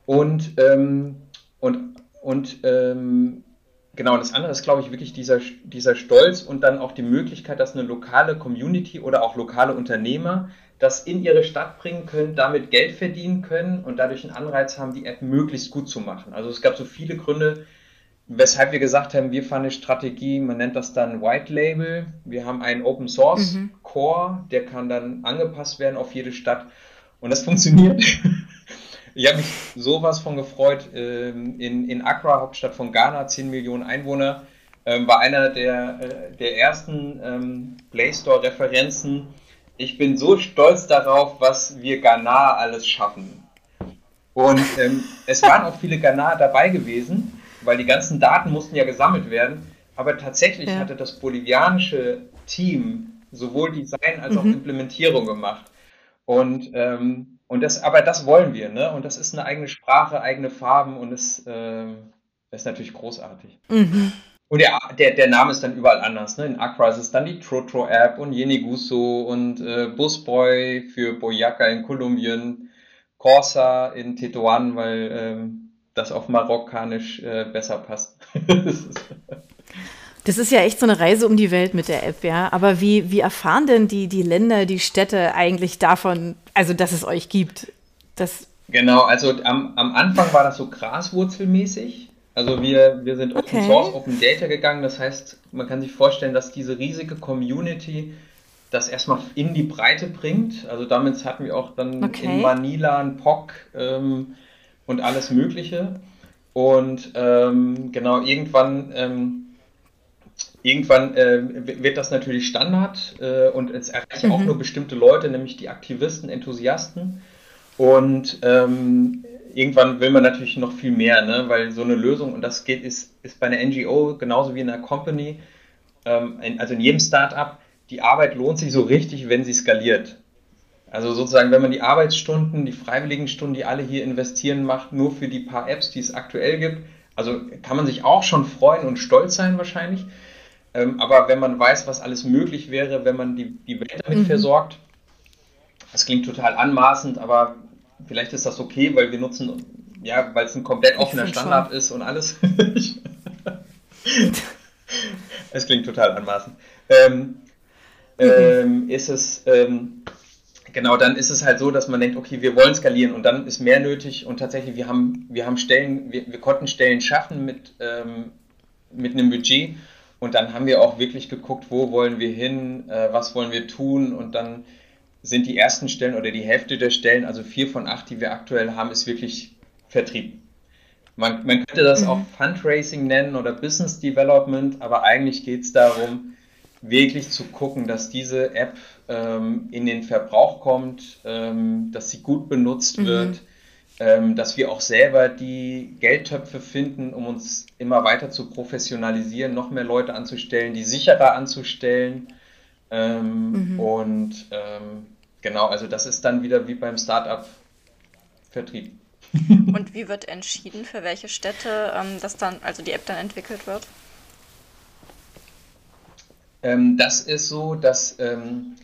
Und, ähm, und, und ähm, genau, das andere ist, glaube ich, wirklich dieser, dieser Stolz und dann auch die Möglichkeit, dass eine lokale Community oder auch lokale Unternehmer das in ihre Stadt bringen können, damit Geld verdienen können und dadurch einen Anreiz haben, die App möglichst gut zu machen. Also es gab so viele Gründe, weshalb wir gesagt haben, wir fahren eine Strategie, man nennt das dann White Label. Wir haben einen Open Source mhm. Core, der kann dann angepasst werden auf jede Stadt. Und das funktioniert. ich habe mich sowas von gefreut. Ähm, in, in Accra, Hauptstadt von Ghana, 10 Millionen Einwohner, ähm, war einer der, äh, der ersten ähm, Play Store Referenzen. Ich bin so stolz darauf, was wir Ghana alles schaffen. Und ähm, es waren auch viele Ghana dabei gewesen weil die ganzen Daten mussten ja gesammelt werden. Aber tatsächlich ja. hatte das bolivianische Team sowohl Design als auch mhm. Implementierung gemacht. Und, ähm, und das, aber das wollen wir, ne? Und das ist eine eigene Sprache, eigene Farben und es äh, ist natürlich großartig. Mhm. Und der, der, der Name ist dann überall anders. Ne? In Accra ist es dann die Trotro-App und Yeniguso und äh, Busboy für Boyaca in Kolumbien, Corsa in Tetuan, weil ähm, das auf Marokkanisch äh, besser passt.
das ist ja echt so eine Reise um die Welt mit der App, ja. Aber wie, wie erfahren denn die, die Länder, die Städte eigentlich davon, also dass es euch gibt? Das
genau, also am, am Anfang war das so graswurzelmäßig. Also wir, wir sind Open okay. Source, Open Data gegangen. Das heißt, man kann sich vorstellen, dass diese riesige Community das erstmal in die Breite bringt. Also damit hatten wir auch dann okay. in Manila ein POC. Ähm, und alles Mögliche. Und ähm, genau, irgendwann, ähm, irgendwann äh, wird das natürlich Standard äh, und es erreichen mhm. auch nur bestimmte Leute, nämlich die Aktivisten, Enthusiasten. Und ähm, irgendwann will man natürlich noch viel mehr, ne? weil so eine Lösung, und das geht, ist, ist bei einer NGO genauso wie in einer Company, ähm, in, also in jedem Startup, die Arbeit lohnt sich so richtig, wenn sie skaliert. Also sozusagen, wenn man die Arbeitsstunden, die freiwilligen Stunden, die alle hier investieren, macht, nur für die paar Apps, die es aktuell gibt, also kann man sich auch schon freuen und stolz sein wahrscheinlich. Ähm, aber wenn man weiß, was alles möglich wäre, wenn man die, die Welt damit mhm. versorgt, das klingt total anmaßend, aber vielleicht ist das okay, weil wir nutzen, ja, weil es ein komplett offener Standard schon. ist und alles. es klingt total anmaßend. Ähm, mhm. ähm, ist es, ähm, Genau, dann ist es halt so, dass man denkt, okay, wir wollen skalieren und dann ist mehr nötig und tatsächlich, wir haben, wir haben Stellen, wir, wir konnten Stellen schaffen mit, ähm, mit einem Budget Und dann haben wir auch wirklich geguckt, wo wollen wir hin, äh, was wollen wir tun und dann sind die ersten Stellen oder die Hälfte der Stellen, also vier von acht, die wir aktuell haben, ist wirklich Vertrieb. Man, man könnte das mhm. auch Fundraising nennen oder Business Development, aber eigentlich geht es darum, wirklich zu gucken, dass diese App ähm, in den Verbrauch kommt, ähm, dass sie gut benutzt mhm. wird, ähm, dass wir auch selber die Geldtöpfe finden, um uns immer weiter zu professionalisieren, noch mehr Leute anzustellen, die sicherer anzustellen. Ähm, mhm. Und ähm, genau, also das ist dann wieder wie beim Startup-Vertrieb.
Und wie wird entschieden, für welche Städte ähm, das dann, also die App dann entwickelt wird?
Ähm, das ist so, dass ähm,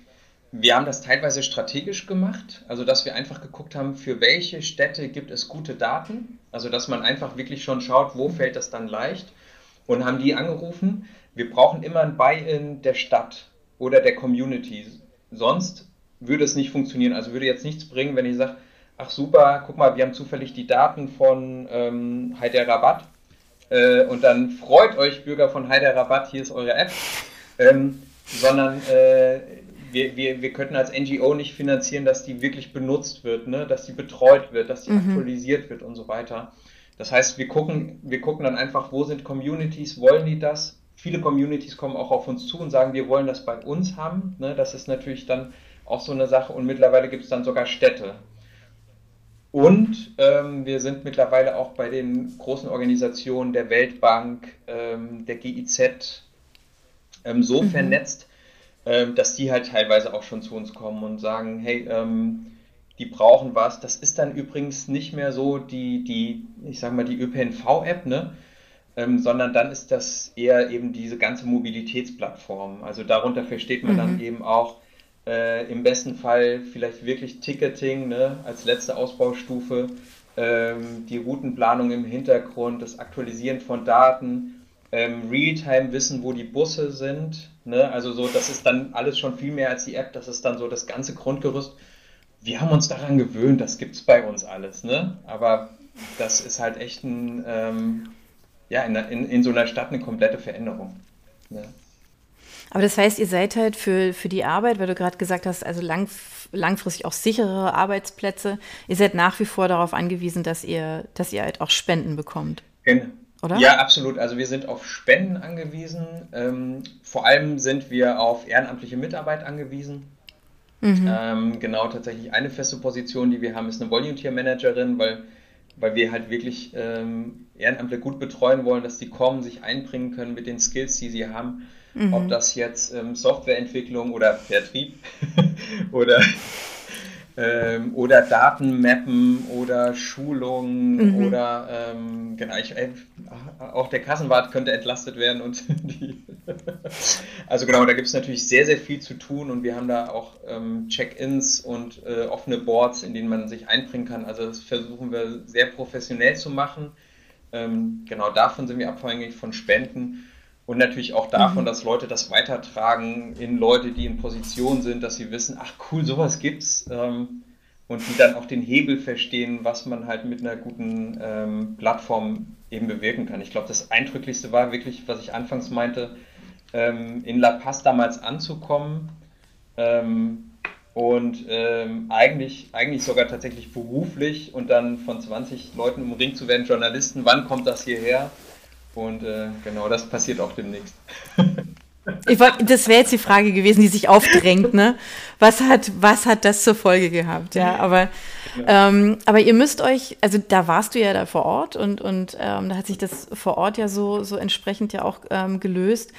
wir haben das teilweise strategisch gemacht, also dass wir einfach geguckt haben, für welche Städte gibt es gute Daten, also dass man einfach wirklich schon schaut, wo fällt das dann leicht. Und haben die angerufen. Wir brauchen immer ein Buy-in der Stadt oder der Community, sonst würde es nicht funktionieren. Also würde jetzt nichts bringen, wenn ich sage, ach super, guck mal, wir haben zufällig die Daten von ähm, Hyderabad äh, und dann freut euch Bürger von Hyderabad, hier ist eure App, ähm, sondern äh, wir, wir, wir könnten als NGO nicht finanzieren, dass die wirklich benutzt wird, ne? dass die betreut wird, dass die mhm. aktualisiert wird und so weiter. Das heißt, wir gucken, wir gucken dann einfach, wo sind Communities, wollen die das? Viele Communities kommen auch auf uns zu und sagen, wir wollen das bei uns haben. Ne? Das ist natürlich dann auch so eine Sache und mittlerweile gibt es dann sogar Städte. Und ähm, wir sind mittlerweile auch bei den großen Organisationen der Weltbank, ähm, der GIZ ähm, so mhm. vernetzt, ähm, dass die halt teilweise auch schon zu uns kommen und sagen, hey, ähm, die brauchen was. Das ist dann übrigens nicht mehr so die, die ich sag mal, die ÖPNV-App, ne? Ähm, sondern dann ist das eher eben diese ganze Mobilitätsplattform. Also darunter versteht man mhm. dann eben auch äh, im besten Fall vielleicht wirklich Ticketing ne, als letzte Ausbaustufe, ähm, die Routenplanung im Hintergrund, das Aktualisieren von Daten, ähm, Realtime wissen, wo die Busse sind. Ne? Also so, das ist dann alles schon viel mehr als die App, das ist dann so das ganze Grundgerüst. Wir haben uns daran gewöhnt, das gibt es bei uns alles, ne? Aber das ist halt echt ein, ähm, ja, in, in, in so einer Stadt eine komplette Veränderung. Ne?
Aber das heißt, ihr seid halt für, für die Arbeit, weil du gerade gesagt hast, also lang, langfristig auch sichere Arbeitsplätze, ihr seid nach wie vor darauf angewiesen, dass ihr, dass ihr halt auch Spenden bekommt.
Genau. Oder? Ja, absolut. Also wir sind auf Spenden angewiesen. Ähm, vor allem sind wir auf ehrenamtliche Mitarbeit angewiesen. Mhm. Ähm, genau, tatsächlich eine feste Position, die wir haben, ist eine Volunteer Managerin, weil, weil wir halt wirklich ähm, Ehrenamtler gut betreuen wollen, dass die kommen, sich einbringen können mit den Skills, die sie haben. Mhm. Ob das jetzt ähm, Softwareentwicklung oder Vertrieb oder, ähm, oder Datenmappen oder Schulungen mhm. oder ähm, genau, ich, äh, auch der Kassenwart könnte entlastet werden und die also genau, da gibt es natürlich sehr, sehr viel zu tun und wir haben da auch ähm, Check-ins und äh, offene Boards, in denen man sich einbringen kann. Also das versuchen wir sehr professionell zu machen. Ähm, genau davon sind wir abhängig von Spenden und natürlich auch davon, mhm. dass Leute das weitertragen in Leute, die in Position sind, dass sie wissen, ach cool, sowas gibt's. Ähm, und die dann auch den Hebel verstehen, was man halt mit einer guten ähm, Plattform eben bewirken kann. Ich glaube, das Eindrücklichste war wirklich, was ich anfangs meinte, ähm, in La Paz damals anzukommen ähm, und ähm, eigentlich, eigentlich sogar tatsächlich beruflich und dann von 20 Leuten umringt zu werden, Journalisten, wann kommt das hierher? Und äh, genau das passiert auch demnächst.
Wollt, das wäre jetzt die Frage gewesen, die sich aufdrängt, ne? Was hat, was hat das zur Folge gehabt? Ja, aber, ähm, aber ihr müsst euch, also da warst du ja da vor Ort und, und ähm, da hat sich das vor Ort ja so, so entsprechend ja auch ähm, gelöst.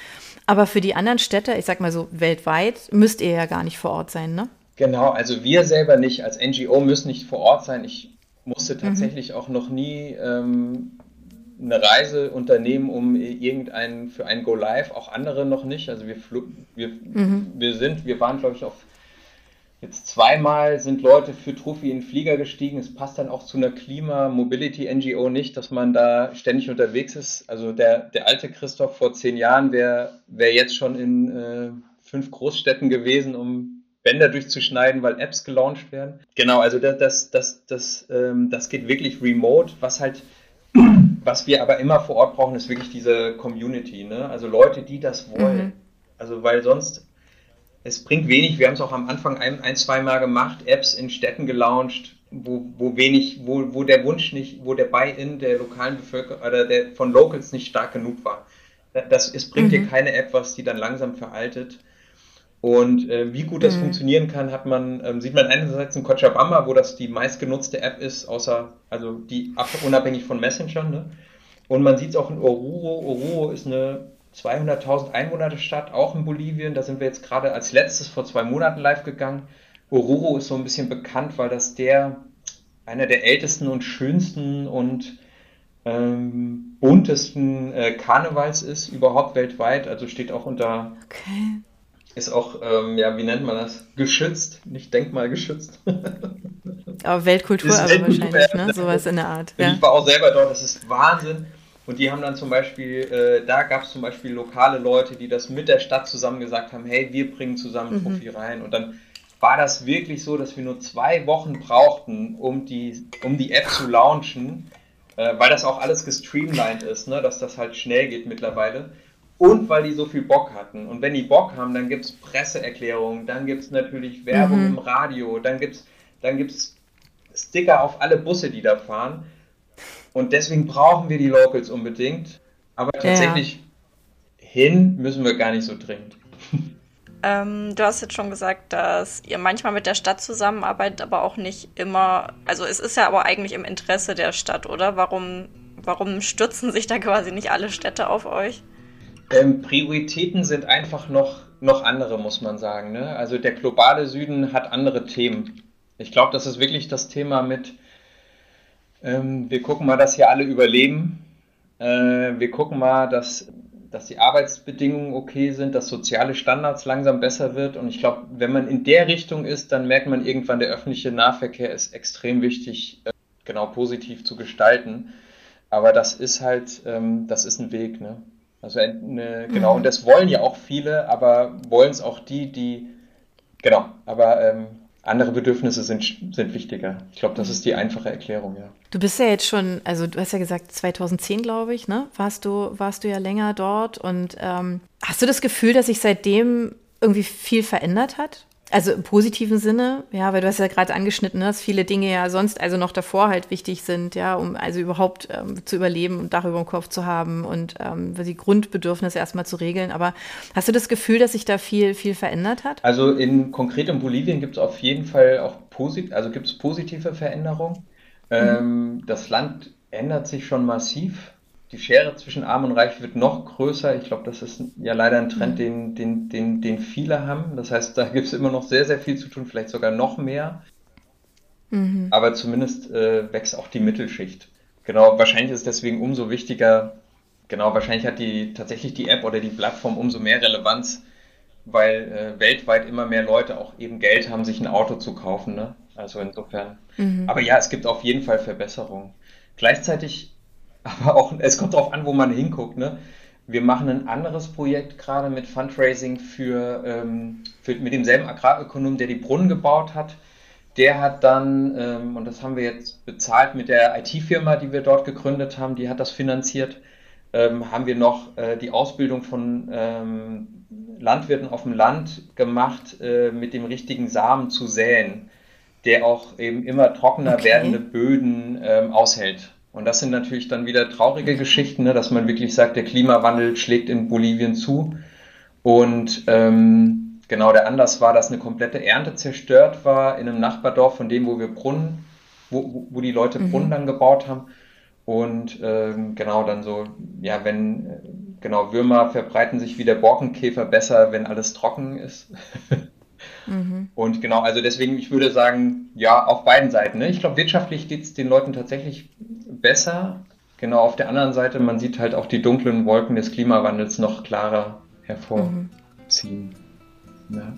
Aber für die anderen Städte, ich sag mal so weltweit, müsst ihr ja gar nicht vor Ort sein, ne?
Genau, also wir selber nicht als NGO müssen nicht vor Ort sein. Ich musste mhm. tatsächlich mhm. auch noch nie ähm, eine Reise unternehmen, um irgendeinen für ein Go Live, auch andere noch nicht. Also wir, wir, mhm. wir sind, wir waren, glaube ich, auf jetzt zweimal sind Leute für Trophy in den Flieger gestiegen. Es passt dann auch zu einer Klima-Mobility-NGO nicht, dass man da ständig unterwegs ist. Also der, der alte Christoph vor zehn Jahren wäre wär jetzt schon in äh, fünf Großstädten gewesen, um Bänder durchzuschneiden, weil Apps gelauncht werden. Genau, also das, das, das, das, ähm, das geht wirklich remote, was halt was wir aber immer vor Ort brauchen, ist wirklich diese Community, ne? Also Leute, die das wollen. Mhm. Also weil sonst, es bringt wenig, wir haben es auch am Anfang ein, ein zwei Mal gemacht, Apps in Städten gelauncht, wo, wo wenig, wo, wo der Wunsch nicht, wo der Buy-in der lokalen Bevölkerung oder der von Locals nicht stark genug war. Das, es bringt mhm. dir keine App, was die dann langsam veraltet. Und äh, wie gut das mhm. funktionieren kann, hat man, ähm, sieht man einerseits in Cochabamba, wo das die meistgenutzte App ist, außer, also die unabhängig von Messenger. Ne? Und man sieht es auch in Oruro. Oruro ist eine 200.000 Einwohner-Stadt, auch in Bolivien. Da sind wir jetzt gerade als letztes vor zwei Monaten live gegangen. Oruro ist so ein bisschen bekannt, weil das der, einer der ältesten und schönsten und ähm, buntesten äh, Karnevals ist überhaupt weltweit. Also steht auch unter okay ist auch, ähm, ja, wie nennt man das? Geschützt, nicht denkmalgeschützt.
Aber Weltkultur aber wahrscheinlich, ne? Sowas in der Art.
Ja. Ich war auch selber dort, das ist Wahnsinn. Und die haben dann zum Beispiel, äh, da gab es zum Beispiel lokale Leute, die das mit der Stadt zusammen gesagt haben, hey, wir bringen zusammen mhm. Profi rein. Und dann war das wirklich so, dass wir nur zwei Wochen brauchten, um die, um die App zu launchen, äh, weil das auch alles gestreamlined ist, ne? dass das halt schnell geht mittlerweile und weil die so viel Bock hatten. Und wenn die Bock haben, dann gibt es Presseerklärungen, dann gibt es natürlich Werbung mhm. im Radio, dann gibt es dann gibt's Sticker auf alle Busse, die da fahren. Und deswegen brauchen wir die Locals unbedingt. Aber tatsächlich ja. hin müssen wir gar nicht so dringend.
Ähm, du hast jetzt schon gesagt, dass ihr manchmal mit der Stadt zusammenarbeitet, aber auch nicht immer. Also es ist ja aber eigentlich im Interesse der Stadt, oder? Warum, warum stürzen sich da quasi nicht alle Städte auf euch?
Ähm, Prioritäten sind einfach noch, noch andere, muss man sagen. Ne? Also der globale Süden hat andere Themen. Ich glaube, das ist wirklich das Thema mit, ähm, wir gucken mal, dass hier alle überleben. Äh, wir gucken mal, dass, dass die Arbeitsbedingungen okay sind, dass soziale Standards langsam besser wird. Und ich glaube, wenn man in der Richtung ist, dann merkt man irgendwann, der öffentliche Nahverkehr ist extrem wichtig, äh, genau positiv zu gestalten. Aber das ist halt, ähm, das ist ein Weg. Ne? Also eine, genau, mhm. und das wollen ja auch viele, aber wollen es auch die, die, genau, aber ähm, andere Bedürfnisse sind, sind wichtiger. Ich glaube, das ist die einfache Erklärung, ja.
Du bist ja jetzt schon, also du hast ja gesagt, 2010, glaube ich, ne? Warst du, warst du ja länger dort und ähm, hast du das Gefühl, dass sich seitdem irgendwie viel verändert hat? Also im positiven Sinne, ja, weil du hast ja gerade angeschnitten, ne, dass viele Dinge ja sonst, also noch davor halt wichtig sind, ja, um also überhaupt ähm, zu überleben und Dach über dem Kopf zu haben und ähm, die Grundbedürfnisse erstmal zu regeln. Aber hast du das Gefühl, dass sich da viel, viel verändert hat?
Also in konkret in Bolivien gibt es auf jeden Fall auch posit also gibt es positive Veränderungen. Mhm. Ähm, das Land ändert sich schon massiv die Schere zwischen Arm und Reich wird noch größer. Ich glaube, das ist ja leider ein Trend, mhm. den, den, den, den viele haben. Das heißt, da gibt es immer noch sehr, sehr viel zu tun, vielleicht sogar noch mehr. Mhm. Aber zumindest äh, wächst auch die Mittelschicht. Genau, wahrscheinlich ist deswegen umso wichtiger, genau, wahrscheinlich hat die tatsächlich die App oder die Plattform umso mehr Relevanz, weil äh, weltweit immer mehr Leute auch eben Geld haben, sich ein Auto zu kaufen. Ne? Also insofern. Mhm. Aber ja, es gibt auf jeden Fall Verbesserungen. Gleichzeitig aber auch, es kommt darauf an, wo man hinguckt. Ne? Wir machen ein anderes Projekt gerade mit Fundraising für, ähm, für mit demselben Agrarökonom, der die Brunnen gebaut hat. Der hat dann, ähm, und das haben wir jetzt bezahlt mit der IT-Firma, die wir dort gegründet haben, die hat das finanziert, ähm, haben wir noch äh, die Ausbildung von ähm, Landwirten auf dem Land gemacht, äh, mit dem richtigen Samen zu säen, der auch eben immer trockener okay. werdende Böden ähm, aushält. Und das sind natürlich dann wieder traurige Geschichten, ne, dass man wirklich sagt, der Klimawandel schlägt in Bolivien zu. Und ähm, genau der Anlass war, dass eine komplette Ernte zerstört war in einem Nachbardorf von dem, wo wir Brunnen, wo, wo die Leute mhm. Brunnen dann gebaut haben. Und ähm, genau dann so, ja, wenn, äh, genau, Würmer verbreiten sich wie der Borkenkäfer besser, wenn alles trocken ist. Mhm. Und genau, also deswegen, ich würde sagen, ja, auf beiden Seiten. Ne? Ich glaube, wirtschaftlich geht es den Leuten tatsächlich besser. Genau, auf der anderen Seite, man sieht halt auch die dunklen Wolken des Klimawandels noch klarer hervorziehen. Mhm. Ja.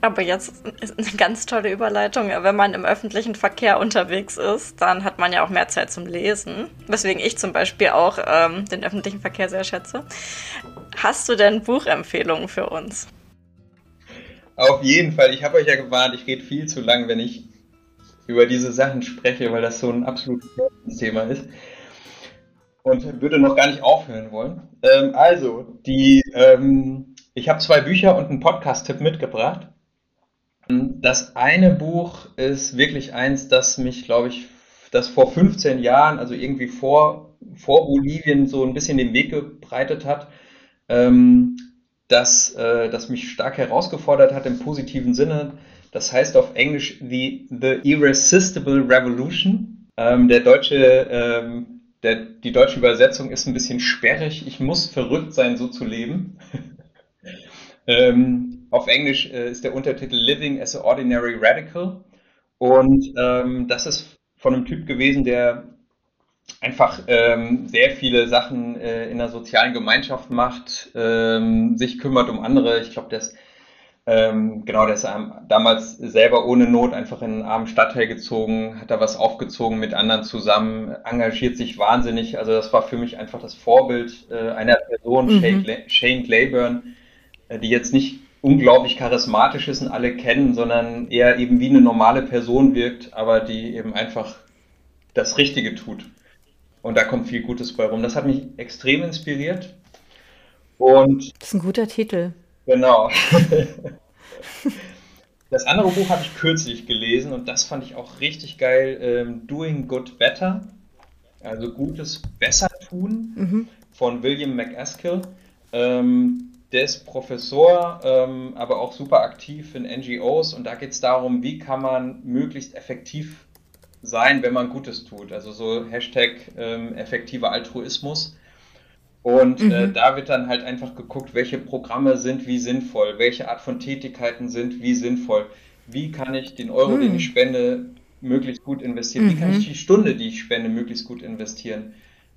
Aber jetzt ist eine ganz tolle Überleitung. Wenn man im öffentlichen Verkehr unterwegs ist, dann hat man ja auch mehr Zeit zum Lesen. Weswegen ich zum Beispiel auch ähm, den öffentlichen Verkehr sehr schätze. Hast du denn Buchempfehlungen für uns?
Auf jeden Fall. Ich habe euch ja gewarnt, ich rede viel zu lang, wenn ich über diese Sachen spreche, weil das so ein absolutes Thema ist. Und würde noch gar nicht aufhören wollen. Ähm, also, die, ähm, ich habe zwei Bücher und einen Podcast-Tipp mitgebracht. Das eine Buch ist wirklich eins, das mich, glaube ich, das vor 15 Jahren, also irgendwie vor, vor Bolivien, so ein bisschen den Weg gebreitet hat, ähm, das, äh, das mich stark herausgefordert hat im positiven Sinne. Das heißt auf Englisch The, The Irresistible Revolution. Ähm, der deutsche, ähm, der, die deutsche Übersetzung ist ein bisschen sperrig. Ich muss verrückt sein, so zu leben. ähm, auf Englisch äh, ist der Untertitel Living as an Ordinary Radical. Und ähm, das ist von einem Typ gewesen, der einfach ähm, sehr viele Sachen äh, in der sozialen Gemeinschaft macht, ähm, sich kümmert um andere. Ich glaube, der ist ähm, genau, der ist damals selber ohne Not einfach in einen armen Stadtteil gezogen, hat da was aufgezogen mit anderen zusammen, engagiert sich wahnsinnig. Also das war für mich einfach das Vorbild äh, einer Person, mhm. Shane Claiborne, äh, die jetzt nicht unglaublich charismatisch ist und alle kennen, sondern eher eben wie eine normale Person wirkt, aber die eben einfach das Richtige tut. Und da kommt viel Gutes bei rum. Das hat mich extrem inspiriert. Und
das ist ein guter Titel.
Genau. Das andere Buch habe ich kürzlich gelesen und das fand ich auch richtig geil. Ähm, Doing Good Better, also Gutes besser tun, mhm. von William McAskill. Ähm, der ist Professor, ähm, aber auch super aktiv in NGOs und da geht es darum, wie kann man möglichst effektiv sein, wenn man Gutes tut. Also so Hashtag ähm, effektiver Altruismus. Und äh, mhm. äh, da wird dann halt einfach geguckt, welche Programme sind wie sinnvoll, welche Art von Tätigkeiten sind wie sinnvoll. Wie kann ich den Euro, mhm. den ich spende, möglichst gut investieren? Mhm. Wie kann ich mhm. die Stunde, die ich spende, möglichst gut investieren?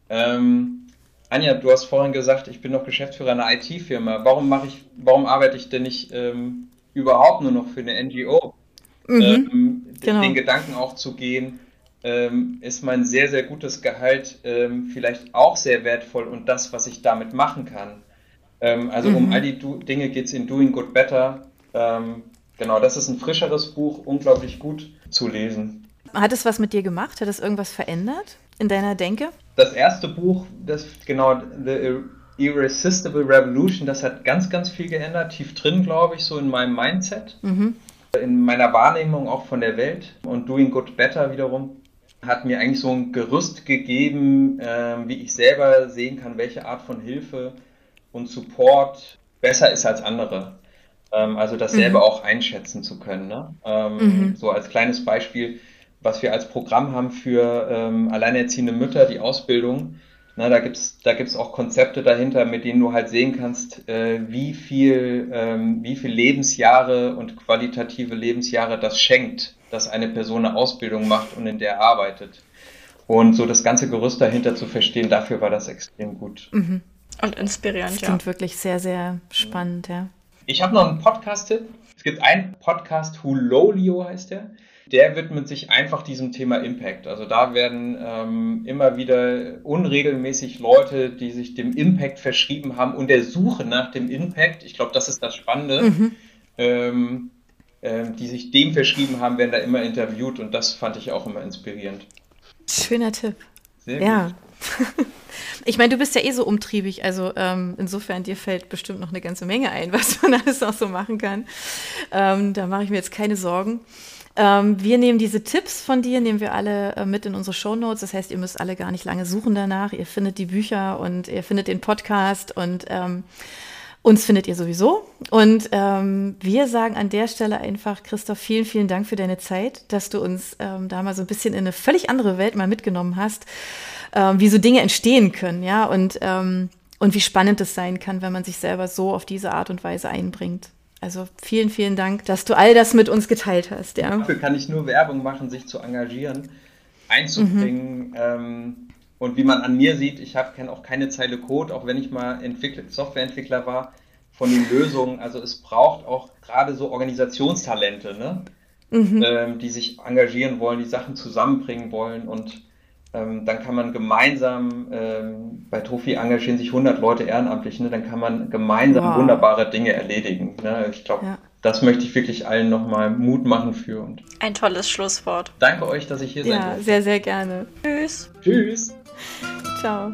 Ähm, Anja, du hast vorhin gesagt, ich bin noch Geschäftsführer einer IT-Firma. Warum mache ich, warum arbeite ich denn nicht ähm, überhaupt nur noch für eine NGO? Mhm. Ähm, genau. Den Gedanken auch zu gehen, ähm, ist mein sehr, sehr gutes Gehalt ähm, vielleicht auch sehr wertvoll und das, was ich damit machen kann. Ähm, also mhm. um all die du Dinge geht es in Doing Good Better. Ähm, genau, das ist ein frischeres Buch, unglaublich gut zu lesen.
Hat es was mit dir gemacht? Hat es irgendwas verändert in deiner Denke?
Das erste Buch, das genau The Irresistible Revolution, das hat ganz, ganz viel geändert, tief drin, glaube ich, so in meinem Mindset. Mhm in meiner Wahrnehmung auch von der Welt und Doing Good Better wiederum hat mir eigentlich so ein Gerüst gegeben, äh, wie ich selber sehen kann, welche Art von Hilfe und Support besser ist als andere. Ähm, also das mhm. auch einschätzen zu können. Ne? Ähm, mhm. So als kleines Beispiel, was wir als Programm haben für ähm, alleinerziehende Mütter, die Ausbildung. Na, da gibt's da gibt's auch Konzepte dahinter, mit denen du halt sehen kannst, äh, wie viel ähm, wie viel Lebensjahre und qualitative Lebensjahre das schenkt dass eine Person eine Ausbildung macht und in der arbeitet. Und so das ganze Gerüst dahinter zu verstehen, dafür war das extrem gut. Mhm.
Und inspirierend,
das klingt ja. wirklich sehr, sehr spannend, ja.
Ich habe noch einen Podcast-Tipp. Es gibt einen Podcast, Hulolio heißt der. Der widmet sich einfach diesem Thema Impact. Also da werden ähm, immer wieder unregelmäßig Leute, die sich dem Impact verschrieben haben und der Suche nach dem Impact, ich glaube, das ist das Spannende, mhm. ähm, ähm, die sich dem verschrieben haben, werden da immer interviewt und das fand ich auch immer inspirierend.
Schöner Tipp. Sehr ja. gut. Ich meine, du bist ja eh so umtriebig, also ähm, insofern dir fällt bestimmt noch eine ganze Menge ein, was man alles auch so machen kann. Ähm, da mache ich mir jetzt keine Sorgen. Ähm, wir nehmen diese Tipps von dir, nehmen wir alle äh, mit in unsere Show Notes. Das heißt, ihr müsst alle gar nicht lange suchen danach. Ihr findet die Bücher und ihr findet den Podcast und ähm, uns findet ihr sowieso. Und ähm, wir sagen an der Stelle einfach, Christoph, vielen, vielen Dank für deine Zeit, dass du uns ähm, da mal so ein bisschen in eine völlig andere Welt mal mitgenommen hast, ähm, wie so Dinge entstehen können, ja, und, ähm, und wie spannend es sein kann, wenn man sich selber so auf diese Art und Weise einbringt. Also vielen, vielen Dank, dass du all das mit uns geteilt hast. Ja.
Dafür kann ich nur Werbung machen, sich zu engagieren, einzubringen. Mhm. Ähm, und wie man an mir sieht, ich kenne auch keine Zeile Code, auch wenn ich mal Entwickler, Softwareentwickler war, von den Lösungen. Also es braucht auch gerade so Organisationstalente, ne? Mhm. Ähm, die sich engagieren wollen, die Sachen zusammenbringen wollen und ähm, dann kann man gemeinsam, ähm, bei Trophy engagieren sich 100 Leute ehrenamtlich, ne? dann kann man gemeinsam wow. wunderbare Dinge erledigen. Ne? Ich glaube, ja. das möchte ich wirklich allen nochmal Mut machen für. Und
Ein tolles Schlusswort.
Danke euch, dass ich hier sein
Ja, sehr, sehr gerne.
Tschüss.
Tschüss.
Ciao.